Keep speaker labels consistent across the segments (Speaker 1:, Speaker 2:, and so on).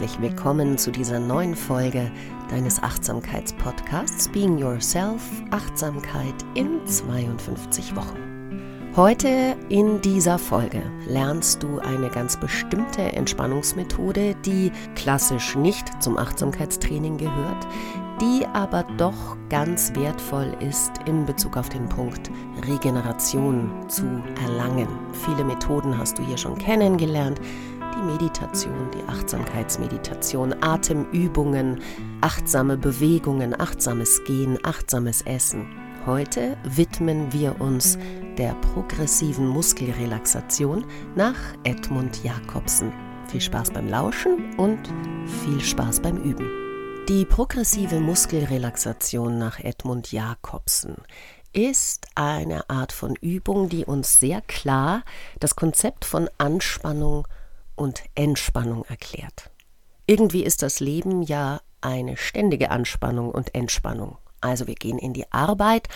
Speaker 1: herzlich willkommen zu dieser neuen Folge deines Achtsamkeitspodcasts Being Yourself Achtsamkeit in 52 Wochen. Heute in dieser Folge lernst du eine ganz bestimmte Entspannungsmethode, die klassisch nicht zum Achtsamkeitstraining gehört, die aber doch ganz wertvoll ist in Bezug auf den Punkt Regeneration zu erlangen. Viele Methoden hast du hier schon kennengelernt die Meditation, die Achtsamkeitsmeditation, Atemübungen, achtsame Bewegungen, achtsames Gehen, achtsames Essen. Heute widmen wir uns der progressiven Muskelrelaxation nach Edmund Jakobsen. Viel Spaß beim Lauschen und viel Spaß beim Üben. Die progressive Muskelrelaxation nach Edmund Jakobsen ist eine Art von Übung, die uns sehr klar das Konzept von Anspannung und Entspannung erklärt. Irgendwie ist das Leben ja eine ständige Anspannung und Entspannung. Also wir gehen in die Arbeit,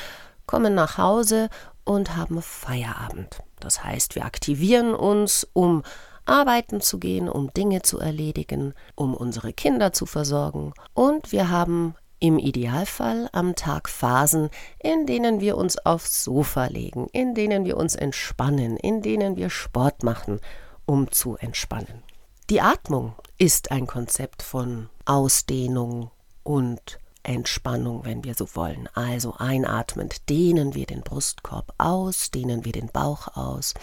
Speaker 1: kommen nach Hause und haben Feierabend. Das heißt, wir aktivieren uns, um arbeiten zu gehen, um Dinge zu erledigen, um unsere Kinder zu versorgen und wir haben im Idealfall am Tag Phasen, in denen wir uns aufs Sofa legen, in denen wir uns entspannen, in denen wir Sport machen um zu entspannen. Die Atmung ist ein Konzept von Ausdehnung und Entspannung, wenn wir so wollen. Also einatmend dehnen wir den Brustkorb aus, dehnen wir den Bauch aus.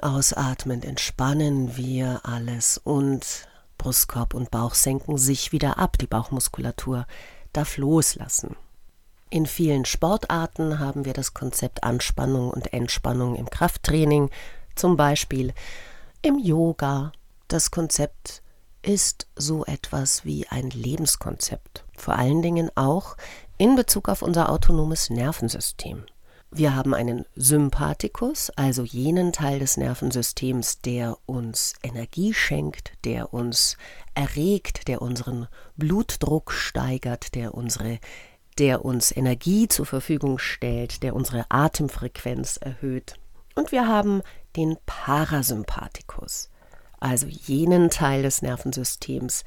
Speaker 1: Ausatmend entspannen wir alles und Brustkorb und Bauch senken sich wieder ab. Die Bauchmuskulatur darf loslassen. In vielen Sportarten haben wir das Konzept Anspannung und Entspannung im Krafttraining zum Beispiel im Yoga. Das Konzept ist so etwas wie ein Lebenskonzept, vor allen Dingen auch in Bezug auf unser autonomes Nervensystem. Wir haben einen Sympathikus, also jenen Teil des Nervensystems, der uns Energie schenkt, der uns erregt, der unseren Blutdruck steigert, der unsere der uns Energie zur Verfügung stellt, der unsere Atemfrequenz erhöht. Und wir haben den Parasympathikus, also jenen Teil des Nervensystems,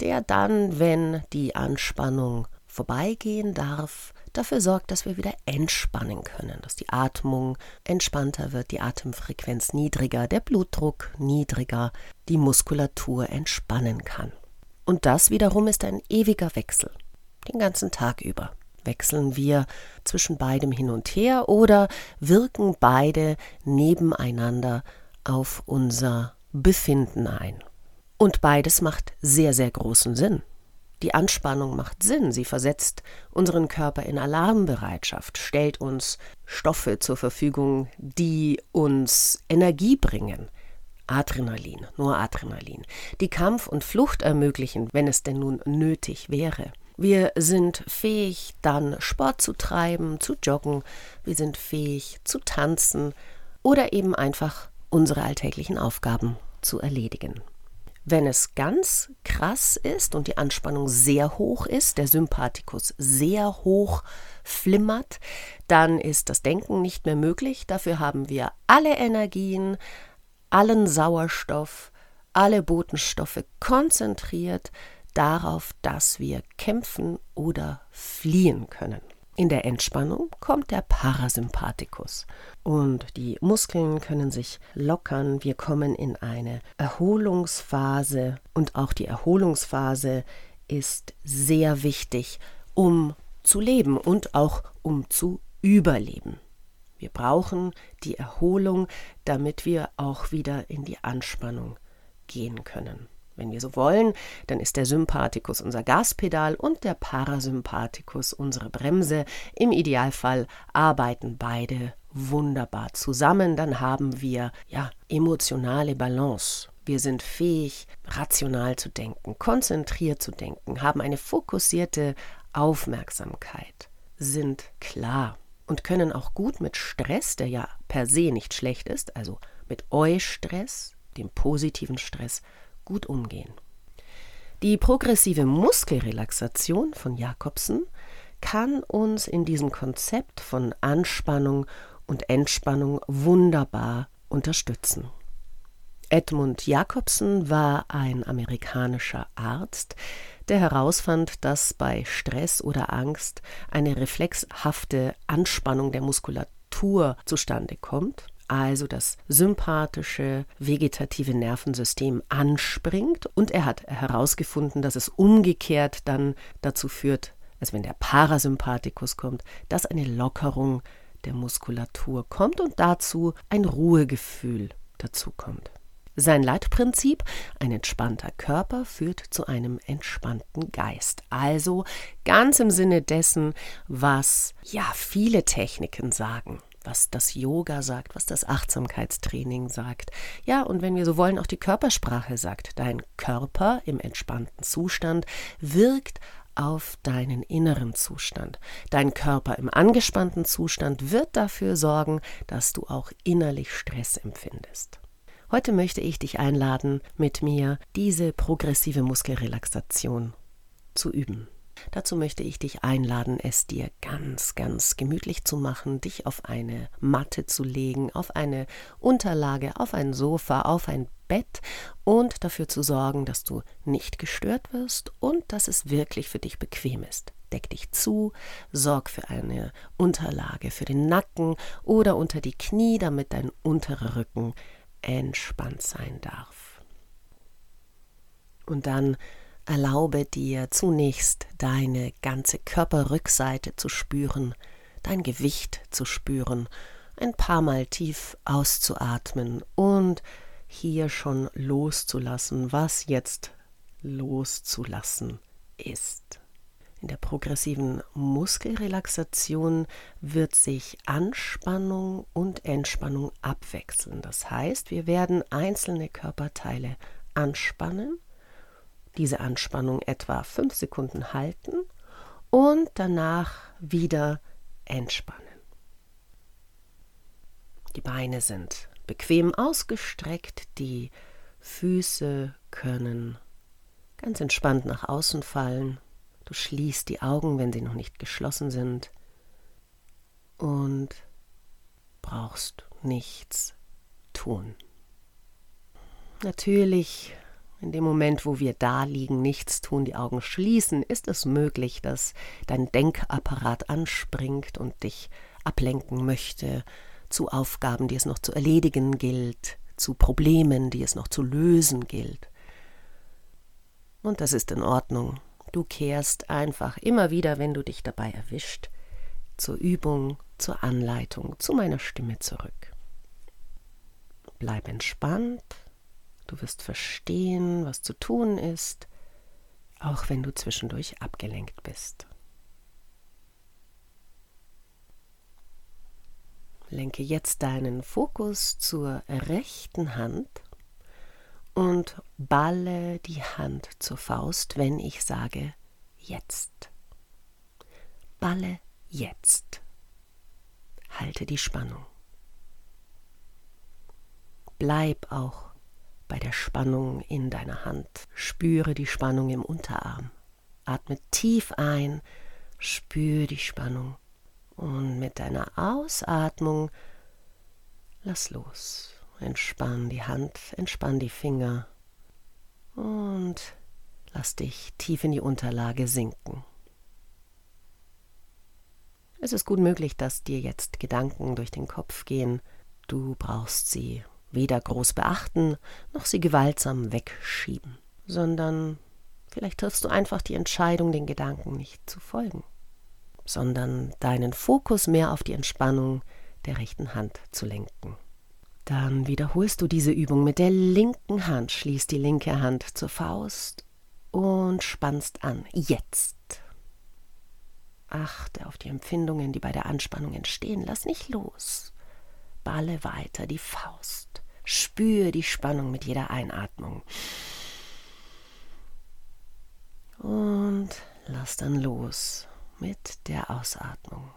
Speaker 1: der dann, wenn die Anspannung vorbeigehen darf, dafür sorgt, dass wir wieder entspannen können, dass die Atmung entspannter wird, die Atemfrequenz niedriger, der Blutdruck niedriger, die Muskulatur entspannen kann. Und das wiederum ist ein ewiger Wechsel, den ganzen Tag über. Wechseln wir zwischen beidem hin und her oder wirken beide nebeneinander auf unser Befinden ein? Und beides macht sehr, sehr großen Sinn. Die Anspannung macht Sinn, sie versetzt unseren Körper in Alarmbereitschaft, stellt uns Stoffe zur Verfügung, die uns Energie bringen. Adrenalin, nur Adrenalin, die Kampf und Flucht ermöglichen, wenn es denn nun nötig wäre. Wir sind fähig, dann Sport zu treiben, zu joggen. Wir sind fähig, zu tanzen oder eben einfach unsere alltäglichen Aufgaben zu erledigen. Wenn es ganz krass ist und die Anspannung sehr hoch ist, der Sympathikus sehr hoch flimmert, dann ist das Denken nicht mehr möglich. Dafür haben wir alle Energien, allen Sauerstoff, alle Botenstoffe konzentriert darauf, dass wir kämpfen oder fliehen können. In der Entspannung kommt der Parasympathikus und die Muskeln können sich lockern. Wir kommen in eine Erholungsphase und auch die Erholungsphase ist sehr wichtig, um zu leben und auch um zu überleben. Wir brauchen die Erholung, damit wir auch wieder in die Anspannung gehen können. Wenn wir so wollen, dann ist der Sympathikus unser Gaspedal und der Parasympathikus unsere Bremse. Im Idealfall arbeiten beide wunderbar zusammen, dann haben wir ja emotionale Balance. Wir sind fähig, rational zu denken, konzentriert zu denken, haben eine fokussierte Aufmerksamkeit, sind klar und können auch gut mit Stress, der ja per se nicht schlecht ist, also mit Eustress, dem positiven Stress, gut umgehen. Die progressive Muskelrelaxation von Jakobsen kann uns in diesem Konzept von Anspannung und Entspannung wunderbar unterstützen. Edmund Jacobson war ein amerikanischer Arzt, der herausfand, dass bei Stress oder Angst eine reflexhafte Anspannung der Muskulatur zustande kommt, also das sympathische vegetative Nervensystem anspringt und er hat herausgefunden, dass es umgekehrt dann dazu führt, als wenn der Parasympathikus kommt, dass eine Lockerung der Muskulatur kommt und dazu ein Ruhegefühl dazu kommt. Sein Leitprinzip, ein entspannter Körper führt zu einem entspannten Geist. Also ganz im Sinne dessen, was ja viele Techniken sagen was das Yoga sagt, was das Achtsamkeitstraining sagt. Ja, und wenn wir so wollen, auch die Körpersprache sagt. Dein Körper im entspannten Zustand wirkt auf deinen inneren Zustand. Dein Körper im angespannten Zustand wird dafür sorgen, dass du auch innerlich Stress empfindest. Heute möchte ich dich einladen, mit mir diese progressive Muskelrelaxation zu üben. Dazu möchte ich dich einladen, es dir ganz, ganz gemütlich zu machen, dich auf eine Matte zu legen, auf eine Unterlage, auf ein Sofa, auf ein Bett und dafür zu sorgen, dass du nicht gestört wirst und dass es wirklich für dich bequem ist. Deck dich zu, sorg für eine Unterlage für den Nacken oder unter die Knie, damit dein unterer Rücken entspannt sein darf. Und dann erlaube dir zunächst deine ganze Körperrückseite zu spüren, dein Gewicht zu spüren, ein paar Mal tief auszuatmen und hier schon loszulassen, was jetzt loszulassen ist. In der progressiven Muskelrelaxation wird sich Anspannung und Entspannung abwechseln. Das heißt, wir werden einzelne Körperteile anspannen, diese Anspannung etwa fünf Sekunden halten und danach wieder entspannen. Die Beine sind bequem ausgestreckt, die Füße können ganz entspannt nach außen fallen Du schließt die Augen, wenn sie noch nicht geschlossen sind und brauchst nichts tun. Natürlich, in dem Moment, wo wir da liegen, nichts tun, die Augen schließen, ist es möglich, dass dein Denkapparat anspringt und dich ablenken möchte zu Aufgaben, die es noch zu erledigen gilt, zu Problemen, die es noch zu lösen gilt. Und das ist in Ordnung. Du kehrst einfach immer wieder, wenn du dich dabei erwischt, zur Übung, zur Anleitung, zu meiner Stimme zurück. Bleib entspannt, du wirst verstehen, was zu tun ist, auch wenn du zwischendurch abgelenkt bist. Lenke jetzt deinen Fokus zur rechten Hand und balle die Hand zur Faust, wenn ich sage jetzt. Balle jetzt. Halte die Spannung. Bleib auch bei der Spannung in deiner Hand. Spüre die Spannung im Unterarm. Atme tief ein, spüre die Spannung. Und mit deiner Ausatmung lass los. Entspann die Hand, entspann die Finger und lass dich tief in die Unterlage sinken. Es ist gut möglich, dass dir jetzt Gedanken durch den Kopf gehen. Du brauchst sie weder groß beachten, noch sie gewaltsam wegschieben, sondern vielleicht triffst du einfach die Entscheidung, den Gedanken nicht zu folgen, sondern deinen Fokus mehr auf die Entspannung der rechten Hand zu lenken. Dann wiederholst du diese Übung mit der linken Hand, schließt die linke Hand zur Faust und spannst an. Jetzt. Achte auf die Empfindungen, die bei der Anspannung entstehen. Lass nicht los. Balle weiter die Faust. Spür die Spannung mit jeder Einatmung. Und lass dann los mit der Ausatmung.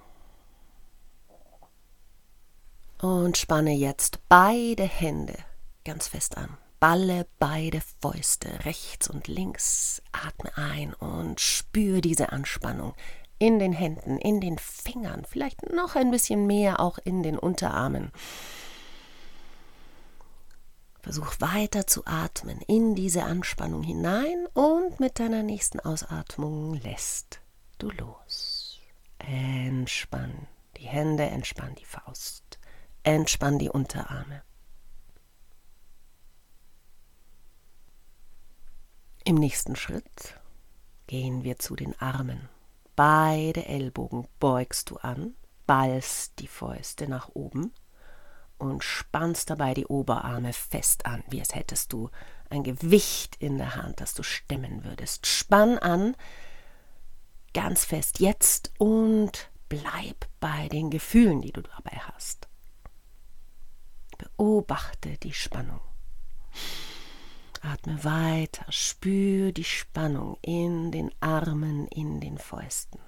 Speaker 1: Und spanne jetzt beide Hände ganz fest an. Balle beide Fäuste rechts und links. Atme ein und spüre diese Anspannung in den Händen, in den Fingern, vielleicht noch ein bisschen mehr auch in den Unterarmen. Versuch weiter zu atmen in diese Anspannung hinein und mit deiner nächsten Ausatmung lässt du los. Entspann die Hände, entspann die Faust, entspann die Unterarme. Im nächsten Schritt gehen wir zu den Armen. Beide Ellbogen beugst du an, ballst die Fäuste nach oben und spannst dabei die Oberarme fest an, wie als hättest du ein Gewicht in der Hand, das du stemmen würdest. Spann an, ganz fest jetzt und bleib bei den Gefühlen, die du dabei hast. Beobachte die Spannung. Atme weiter, spür die Spannung in den Armen, in den Fäusten.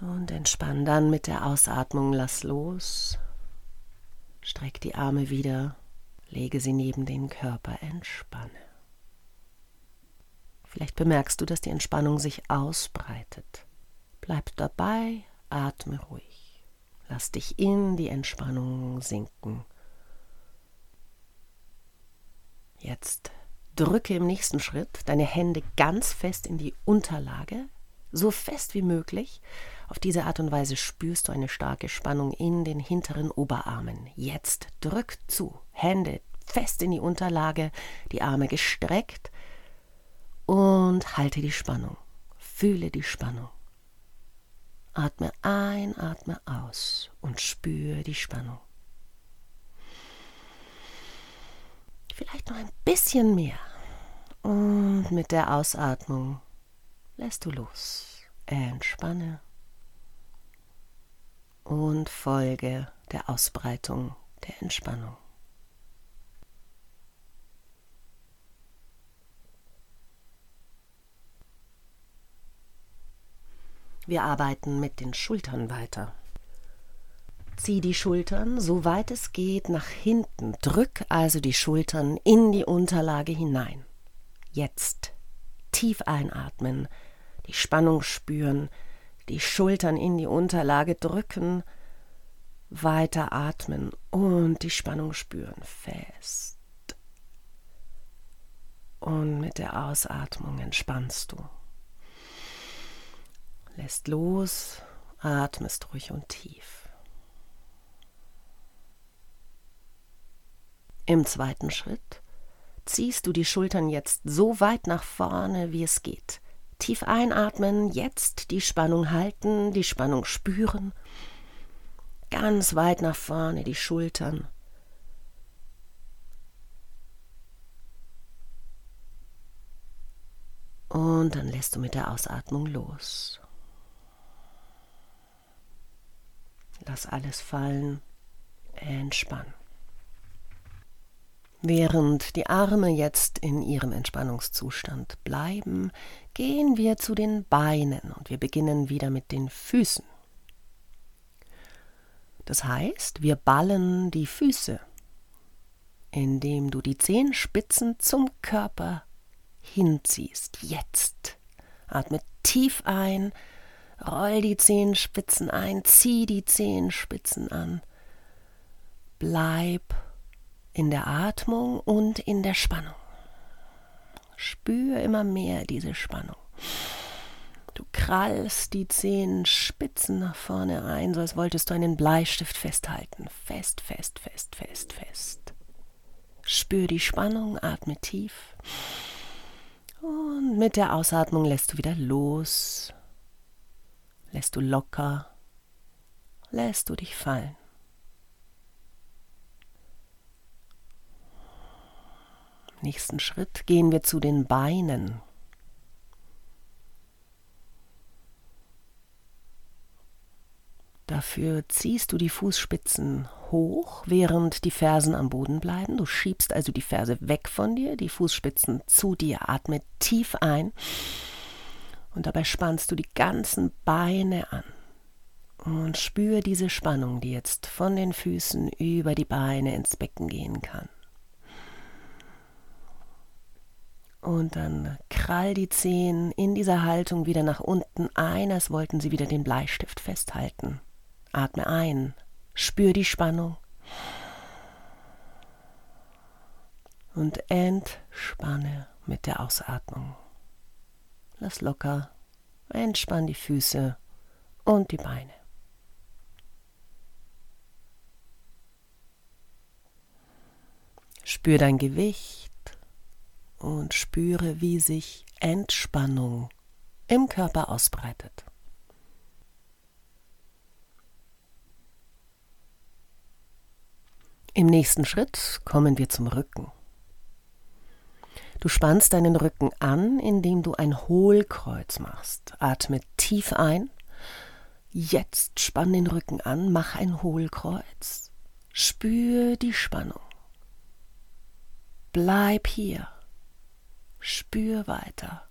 Speaker 1: Und entspann dann mit der Ausatmung, lass los. Streck die Arme wieder, lege sie neben den Körper, entspanne. Vielleicht bemerkst du, dass die Entspannung sich ausbreitet. Bleib dabei, atme ruhig. Lass dich in die Entspannung sinken. Jetzt drücke im nächsten Schritt deine Hände ganz fest in die Unterlage, so fest wie möglich. Auf diese Art und Weise spürst du eine starke Spannung in den hinteren Oberarmen. Jetzt drück zu, Hände fest in die Unterlage, die Arme gestreckt und halte die Spannung. Fühle die Spannung. Atme ein, atme aus und spüre die Spannung. Vielleicht noch ein bisschen mehr. Und mit der Ausatmung lässt du los. Entspanne und folge der Ausbreitung der Entspannung. Wir arbeiten mit den Schultern weiter. Zieh die Schultern, so weit es geht, nach hinten. Drück also die Schultern in die Unterlage hinein. Jetzt tief einatmen, die Spannung spüren, die Schultern in die Unterlage drücken, weiter atmen und die Spannung spüren fest. Und mit der Ausatmung entspannst du lässt los, atmest ruhig und tief. Im zweiten Schritt ziehst du die Schultern jetzt so weit nach vorne, wie es geht. Tief einatmen, jetzt die Spannung halten, die Spannung spüren. Ganz weit nach vorne die Schultern. Und dann lässt du mit der Ausatmung los. Lass alles fallen. Entspann. Während die Arme jetzt in ihrem Entspannungszustand bleiben, gehen wir zu den Beinen und wir beginnen wieder mit den Füßen. Das heißt, wir ballen die Füße, indem du die Zehenspitzen zum Körper hinziehst. Jetzt. Atme tief ein, Roll die Zehenspitzen ein, zieh die Zehenspitzen an. Bleib in der Atmung und in der Spannung. Spür immer mehr diese Spannung. Du krallst die Zehenspitzen nach vorne ein, so als wolltest du einen Bleistift festhalten. Fest, fest, fest, fest, fest. Spür die Spannung, atme tief. Und mit der Ausatmung lässt du wieder los lässt du locker, lässt du dich fallen. Nächsten Schritt gehen wir zu den Beinen. Dafür ziehst du die Fußspitzen hoch, während die Fersen am Boden bleiben. Du schiebst also die Ferse weg von dir, die Fußspitzen zu dir. Atme tief ein und dabei spannst du die ganzen Beine an. Und spür diese Spannung, die jetzt von den Füßen über die Beine ins Becken gehen kann. Und dann krall die Zehen in dieser Haltung wieder nach unten ein, als wollten sie wieder den Bleistift festhalten. Atme ein, spür die Spannung. und entspanne mit der Ausatmung. Lass locker, entspann die Füße und die Beine. Spür dein Gewicht und spüre, wie sich Entspannung im Körper ausbreitet. Im nächsten Schritt kommen wir zum Rücken. Du spannst deinen Rücken an, indem du ein Hohlkreuz machst. Atme tief ein. Jetzt spann den Rücken an, mach ein Hohlkreuz. Spür die Spannung. Bleib hier. Spür weiter.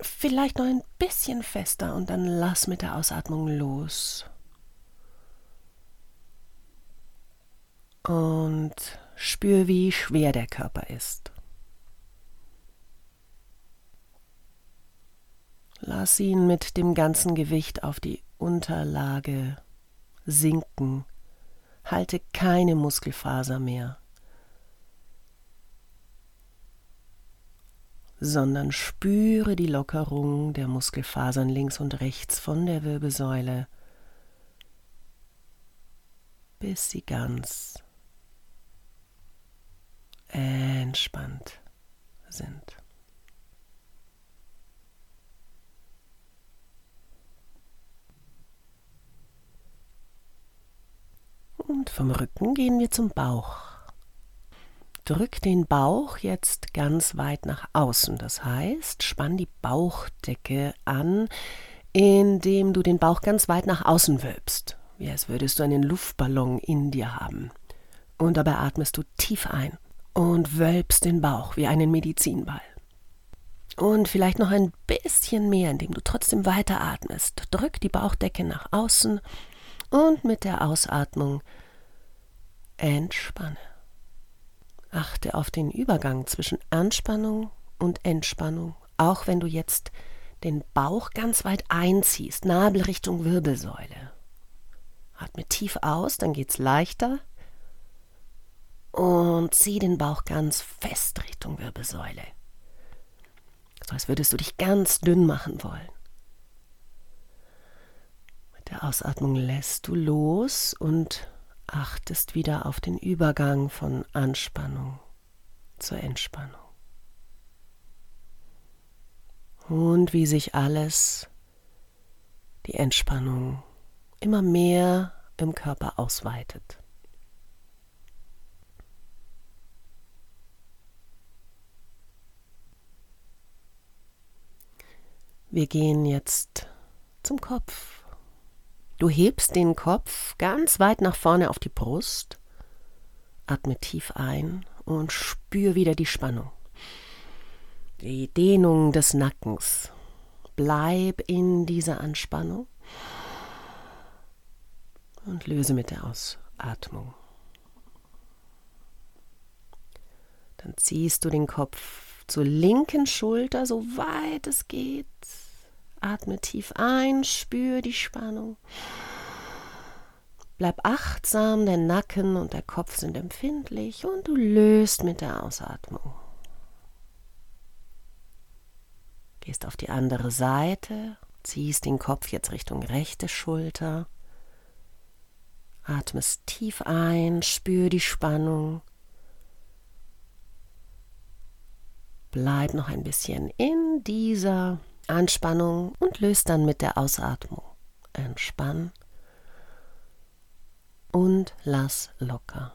Speaker 1: Vielleicht noch ein bisschen fester und dann lass mit der Ausatmung los. Und spür, wie schwer der Körper ist. Lass ihn mit dem ganzen Gewicht auf die Unterlage sinken. Halte keine Muskelfaser mehr. Sondern spüre die Lockerung der Muskelfasern links und rechts von der Wirbelsäule, bis sie ganz entspannt sind. Und vom Rücken gehen wir zum Bauch. Drück den Bauch jetzt ganz weit nach außen. Das heißt, spann die Bauchdecke an, indem du den Bauch ganz weit nach außen wölbst, wie als würdest du einen Luftballon in dir haben. Und dabei atmest du tief ein und wölbst den Bauch wie einen Medizinball. Und vielleicht noch ein bisschen mehr, indem du trotzdem weiter atmest. Drück die Bauchdecke nach außen und mit der Ausatmung entspanne. Achte auf den Übergang zwischen Anspannung und Entspannung, auch wenn du jetzt den Bauch ganz weit einziehst, Nabel Richtung Wirbelsäule. Atme tief aus, dann geht's leichter. Und zieh den Bauch ganz fest Richtung Wirbelsäule. So als würdest du dich ganz dünn machen wollen. Mit der Ausatmung lässt du los und achtest wieder auf den Übergang von Anspannung zur Entspannung. Und wie sich alles, die Entspannung, immer mehr im Körper ausweitet. Wir gehen jetzt zum Kopf. Du hebst den Kopf ganz weit nach vorne auf die Brust, atme tief ein und spür wieder die Spannung. Die Dehnung des Nackens. Bleib in dieser Anspannung und löse mit der Ausatmung. Dann ziehst du den Kopf zur linken Schulter, so weit es geht. Atme tief ein, spür die Spannung. Bleib achtsam, der Nacken und der Kopf sind empfindlich und du löst mit der Ausatmung. Gehst auf die andere Seite, ziehst den Kopf jetzt Richtung rechte Schulter. Atmest tief ein, spür die Spannung. Bleib noch ein bisschen in dieser Anspannung und löst dann mit der Ausatmung. Entspann und lass locker.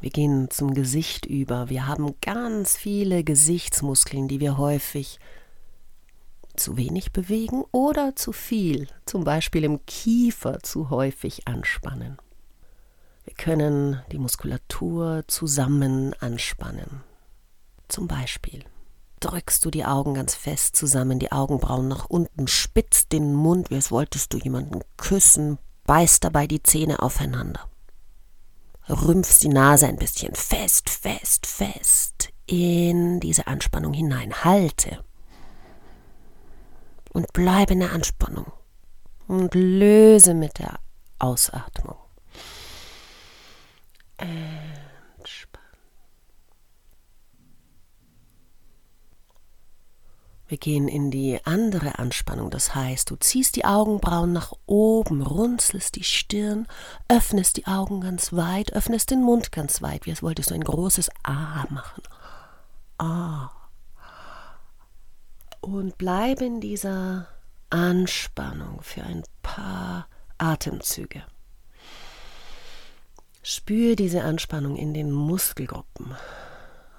Speaker 1: Wir gehen zum Gesicht über. Wir haben ganz viele Gesichtsmuskeln, die wir häufig zu wenig bewegen oder zu viel, zum Beispiel im Kiefer zu häufig anspannen. Wir können die Muskulatur zusammen anspannen. Zum Beispiel drückst du die Augen ganz fest zusammen, die Augenbrauen nach unten, spitzt den Mund, wie als wolltest du jemanden küssen, beißt dabei die Zähne aufeinander. Rümpfst die Nase ein bisschen fest, fest, fest in diese Anspannung hinein. Halte. Und bleibe in der Anspannung. Und löse mit der Ausatmung. Entspannen. Wir gehen in die andere Anspannung, das heißt, du ziehst die Augenbrauen nach oben, runzelst die Stirn, öffnest die Augen ganz weit, öffnest den Mund ganz weit, wie als wolltest du ein großes A machen. A. Und bleib in dieser Anspannung für ein paar Atemzüge. Spür diese Anspannung in den Muskelgruppen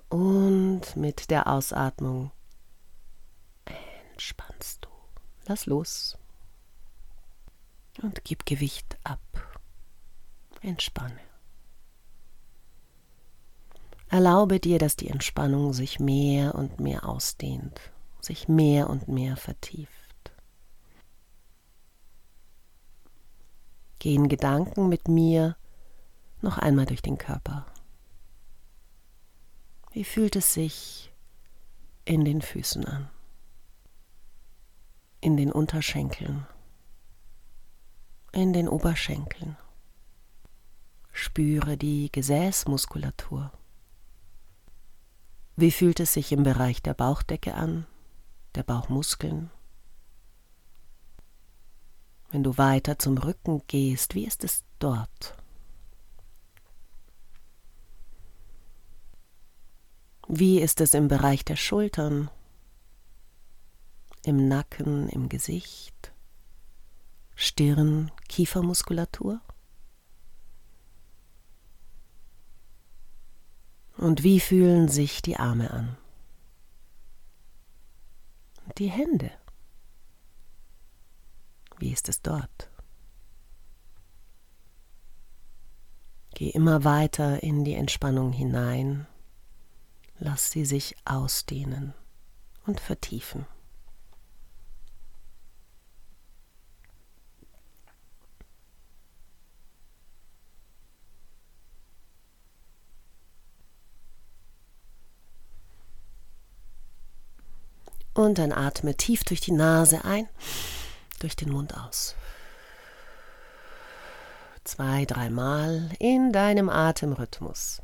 Speaker 1: und mit der Ausatmung entspannst du. Lass los und gib Gewicht ab. Entspanne. Erlaube dir, dass die Entspannung sich mehr und mehr ausdehnt, sich mehr und mehr vertieft. Gehen Gedanken mit mir noch einmal durch den Körper. Wie fühlt es sich in den Füßen an? In den Unterschenkeln? In den Oberschenkeln? Spüre die Gesäßmuskulatur. Wie fühlt es sich im Bereich der Bauchdecke an, der Bauchmuskeln? Wenn du weiter zum Rücken gehst, wie ist es dort? Wie ist es im Bereich der Schultern, im Nacken, im Gesicht, Stirn, Kiefermuskulatur? Und wie fühlen sich die Arme an? Die Hände. Wie ist es dort? Geh immer weiter in die Entspannung hinein Lass sie sich ausdehnen und vertiefen. Und dann atme tief durch die Nase ein, durch den Mund aus. Zwei, dreimal in deinem Atemrhythmus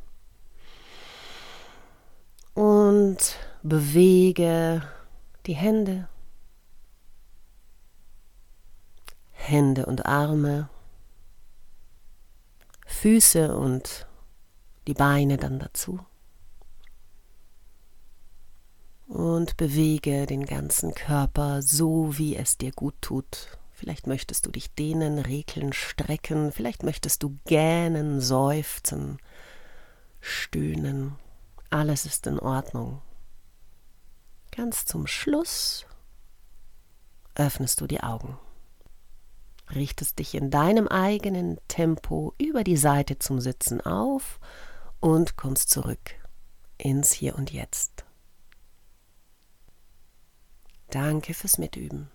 Speaker 1: und bewege die Hände, Hände und Arme, Füße und die Beine dann dazu. Und bewege den ganzen Körper so, wie es dir gut tut. Vielleicht möchtest du dich dehnen, regeln, strecken, vielleicht möchtest du gähnen, seufzen, stöhnen. Alles ist in Ordnung. Ganz zum Schluss öffnest du die Augen, richtest dich in deinem eigenen Tempo über die Seite zum Sitzen auf und kommst zurück ins Hier und Jetzt. Danke fürs Mitüben.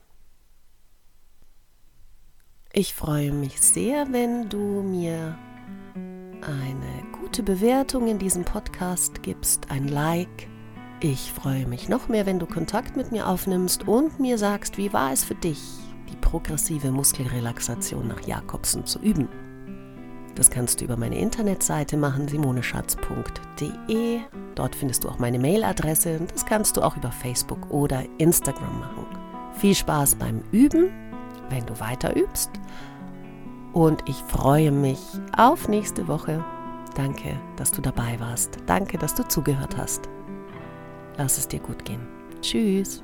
Speaker 1: Ich freue mich sehr, wenn du mir eine gute Bewertung in diesem Podcast gibst, ein Like. Ich freue mich noch mehr, wenn du Kontakt mit mir aufnimmst und mir sagst, wie war es für dich, die progressive Muskelrelaxation nach Jakobsen zu üben. Das kannst du über meine Internetseite machen, simoneschatz.de. Dort findest du auch meine Mailadresse das kannst du auch über Facebook oder Instagram machen. Viel Spaß beim Üben, wenn du weiter übst und ich freue mich auf nächste Woche. Danke, dass du dabei warst. Danke, dass du zugehört hast. Lass es dir gut gehen. Tschüss.